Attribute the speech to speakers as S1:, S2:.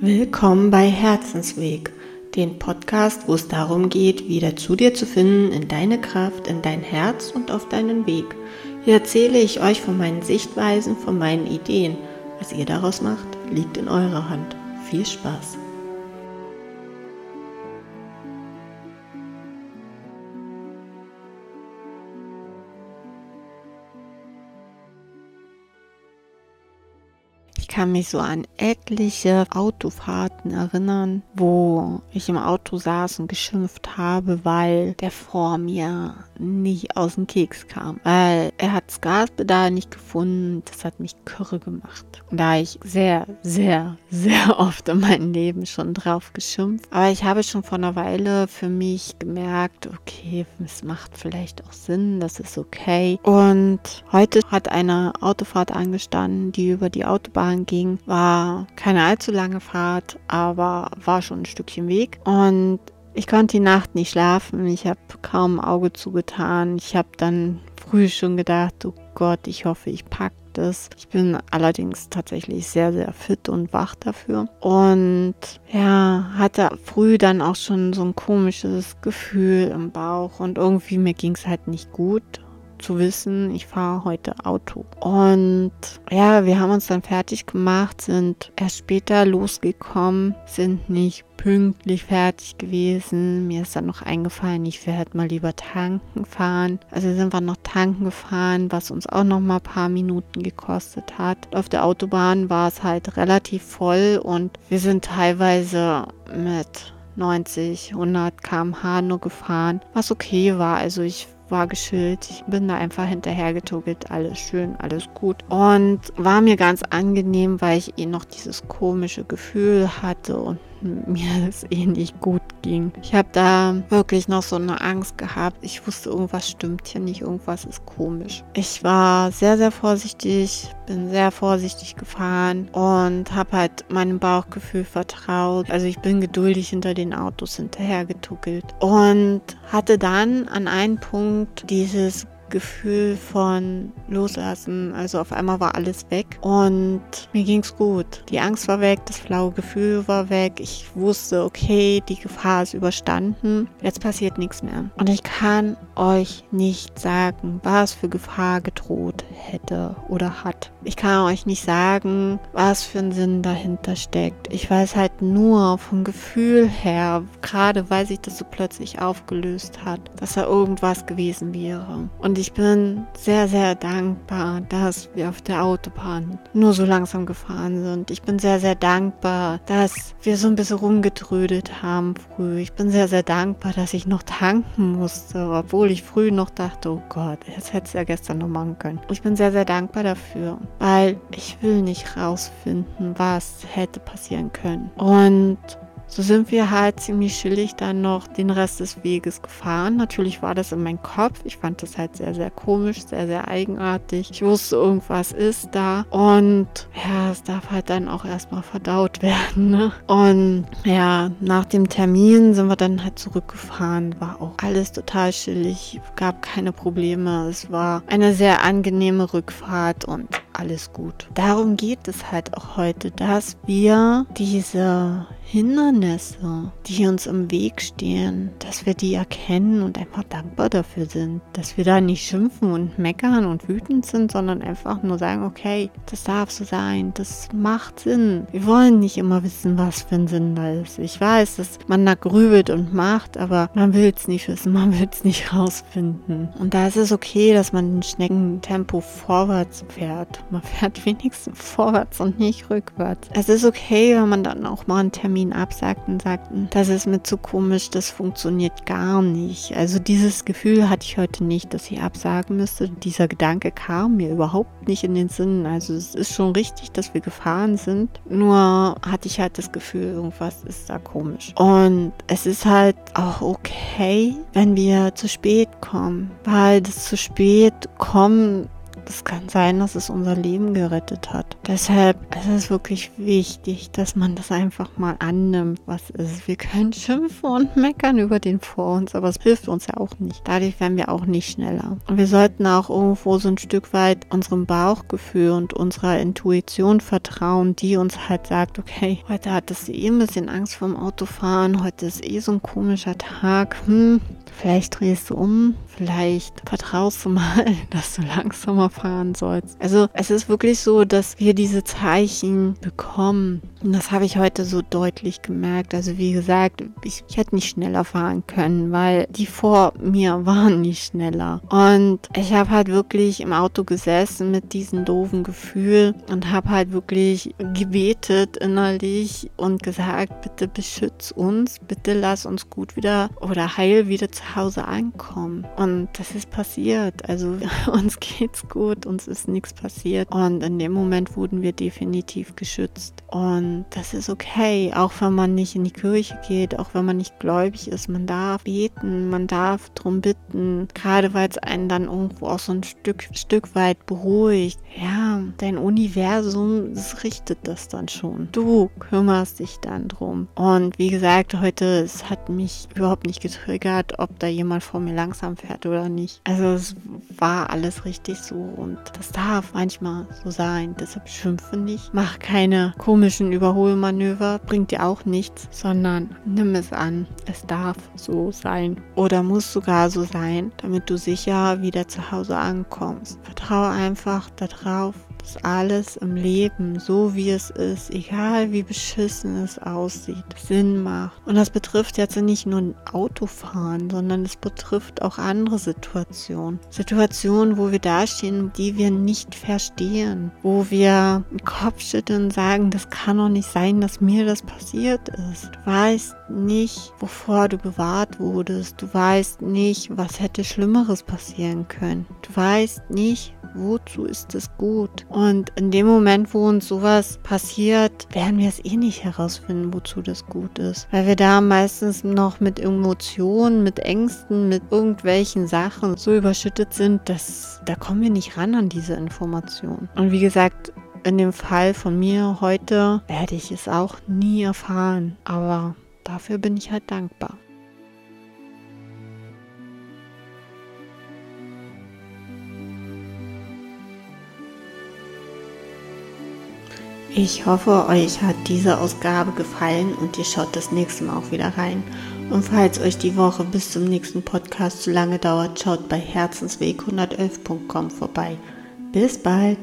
S1: Willkommen bei Herzensweg, dem Podcast, wo es darum geht, wieder zu dir zu finden, in deine Kraft, in dein Herz und auf deinen Weg. Hier erzähle ich euch von meinen Sichtweisen, von meinen Ideen. Was ihr daraus macht, liegt in eurer Hand. Viel Spaß! Kann mich so an etliche Autofahrten erinnern, wo ich im Auto saß und geschimpft habe, weil der vor mir nicht aus dem Keks kam. Weil er hat das Gaspedal nicht gefunden. Das hat mich kürre gemacht. Da ich sehr, sehr, sehr oft in meinem Leben schon drauf geschimpft. Aber ich habe schon vor einer Weile für mich gemerkt, okay, es macht vielleicht auch Sinn, das ist okay. Und heute hat eine Autofahrt angestanden, die über die Autobahn ging. War keine allzu lange Fahrt, aber war schon ein Stückchen Weg. Und ich konnte die Nacht nicht schlafen. Ich habe kaum Auge zugetan. Ich habe dann früh schon gedacht, oh Gott, ich hoffe, ich packe das. Ich bin allerdings tatsächlich sehr, sehr fit und wach dafür. Und ja, hatte früh dann auch schon so ein komisches Gefühl im Bauch und irgendwie mir ging es halt nicht gut zu wissen, ich fahre heute Auto. Und ja, wir haben uns dann fertig gemacht, sind erst später losgekommen, sind nicht pünktlich fertig gewesen. Mir ist dann noch eingefallen, ich werde mal lieber tanken fahren. Also sind wir noch tanken gefahren, was uns auch noch mal ein paar Minuten gekostet hat. Auf der Autobahn war es halt relativ voll und wir sind teilweise mit 90, 100 km/h nur gefahren, was okay war. Also ich war geschillt. Ich bin da einfach hinterher getuckelt. Alles schön, alles gut. Und war mir ganz angenehm, weil ich eh noch dieses komische Gefühl hatte und mir es eh nicht gut ging. Ich habe da wirklich noch so eine Angst gehabt. Ich wusste, irgendwas stimmt hier nicht, irgendwas ist komisch. Ich war sehr, sehr vorsichtig, bin sehr vorsichtig gefahren und habe halt meinem Bauchgefühl vertraut. Also ich bin geduldig hinter den Autos hinterher getuckelt und hatte dann an einem Punkt dieses Gefühl von Loslassen. Also auf einmal war alles weg und mir ging's gut. Die Angst war weg, das flaue Gefühl war weg. Ich wusste, okay, die Gefahr ist überstanden. Jetzt passiert nichts mehr. Und ich kann euch nicht sagen, was für Gefahr gedroht hätte oder hat. Ich kann euch nicht sagen, was für ein Sinn dahinter steckt. Ich weiß halt nur vom Gefühl her, gerade weil sich das so plötzlich aufgelöst hat, dass da irgendwas gewesen wäre. Und ich bin sehr, sehr dankbar, dass wir auf der Autobahn nur so langsam gefahren sind. Ich bin sehr, sehr dankbar, dass wir so ein bisschen rumgetrödet haben früh. Ich bin sehr, sehr dankbar, dass ich noch tanken musste, obwohl ich früh noch dachte, oh Gott, jetzt hätte es ja gestern noch machen können. Ich bin sehr, sehr dankbar dafür, weil ich will nicht rausfinden, was hätte passieren können. Und so sind wir halt ziemlich chillig dann noch den Rest des Weges gefahren. Natürlich war das in meinem Kopf. Ich fand das halt sehr, sehr komisch, sehr, sehr eigenartig. Ich wusste, irgendwas ist da. Und ja, es darf halt dann auch erstmal verdaut werden. Ne? Und ja, nach dem Termin sind wir dann halt zurückgefahren. War auch alles total chillig. Gab keine Probleme. Es war eine sehr angenehme Rückfahrt und alles gut. Darum geht es halt auch heute, dass wir diese Hindernisse, die uns im Weg stehen, dass wir die erkennen und einfach dankbar dafür sind, dass wir da nicht schimpfen und meckern und wütend sind, sondern einfach nur sagen, okay, das darf so sein, das macht Sinn. Wir wollen nicht immer wissen, was für ein Sinn da ist. Ich weiß, dass man da grübelt und macht, aber man will es nicht wissen, man will es nicht rausfinden. Und da ist es okay, dass man in Schneckentempo vorwärts fährt. Man fährt wenigstens vorwärts und nicht rückwärts. Es ist okay, wenn man dann auch mal einen Termin Termin absagten und sagten, das ist mir zu komisch, das funktioniert gar nicht. Also dieses Gefühl hatte ich heute nicht, dass ich absagen müsste. Dieser Gedanke kam mir überhaupt nicht in den Sinn. Also es ist schon richtig, dass wir gefahren sind. Nur hatte ich halt das Gefühl, irgendwas ist da komisch. Und es ist halt auch okay, wenn wir zu spät kommen, weil das zu spät kommen das kann sein, dass es unser Leben gerettet hat. Deshalb ist es wirklich wichtig, dass man das einfach mal annimmt, was ist. Wir können schimpfen und meckern über den vor uns, aber es hilft uns ja auch nicht. Dadurch werden wir auch nicht schneller. Und wir sollten auch irgendwo so ein Stück weit unserem Bauchgefühl und unserer Intuition vertrauen, die uns halt sagt, okay, heute hattest du eh ein bisschen Angst vorm Autofahren, heute ist eh so ein komischer Tag. Hm, Vielleicht drehst du um, vielleicht vertraust du mal, dass du langsamer fahren sollst. Also es ist wirklich so, dass wir diese Zeichen bekommen. Und das habe ich heute so deutlich gemerkt. Also wie gesagt, ich, ich hätte nicht schneller fahren können, weil die vor mir waren nicht schneller. Und ich habe halt wirklich im Auto gesessen mit diesem doofen Gefühl und habe halt wirklich gebetet innerlich und gesagt, bitte beschütz uns, bitte lass uns gut wieder oder heil wieder zu Hause ankommen. Und das ist passiert. Also uns geht's gut, uns ist nichts passiert. Und in dem Moment wurden wir definitiv geschützt. Und das ist okay, auch wenn man nicht in die Kirche geht, auch wenn man nicht gläubig ist. Man darf beten, man darf drum bitten, gerade weil es einen dann irgendwo auch so ein Stück, Stück weit beruhigt. Ja, dein Universum, das richtet das dann schon. Du kümmerst dich dann drum. Und wie gesagt, heute, es hat mich überhaupt nicht getriggert, ob da jemand vor mir langsam fährt oder nicht. Also es war alles richtig so und das darf manchmal so sein. Deshalb schimpfe nicht. Mach keine komischen Überholmanöver, bringt dir auch nichts, sondern nimm es an. Es darf so sein oder muss sogar so sein, damit du sicher wieder zu Hause ankommst. Vertraue einfach darauf, dass alles im Leben, so wie es ist, egal wie beschissen es aussieht, Sinn macht. Und das betrifft jetzt nicht nur Autofahren, sondern es betrifft auch andere Situationen. Situationen, wo wir dastehen, die wir nicht verstehen, wo wir den Kopf schütteln und sagen, das kann doch nicht sein, dass mir das passiert ist. Du weißt nicht, wovor du bewahrt wurdest. Du weißt nicht, was hätte Schlimmeres passieren können. Du weißt nicht, wozu ist es gut? Und in dem Moment, wo uns sowas passiert, werden wir es eh nicht herausfinden, wozu das gut ist. Weil wir da meistens noch mit Emotionen, mit Ängsten, mit irgendwelchen Sachen so überschüttet sind, dass da kommen wir nicht ran an diese Informationen. Und wie gesagt, in dem Fall von mir heute werde ich es auch nie erfahren. Aber dafür bin ich halt dankbar. Ich hoffe, euch hat diese Ausgabe gefallen und ihr schaut das nächste Mal auch wieder rein. Und falls euch die Woche bis zum nächsten Podcast zu lange dauert, schaut bei herzensweg111.com vorbei. Bis bald!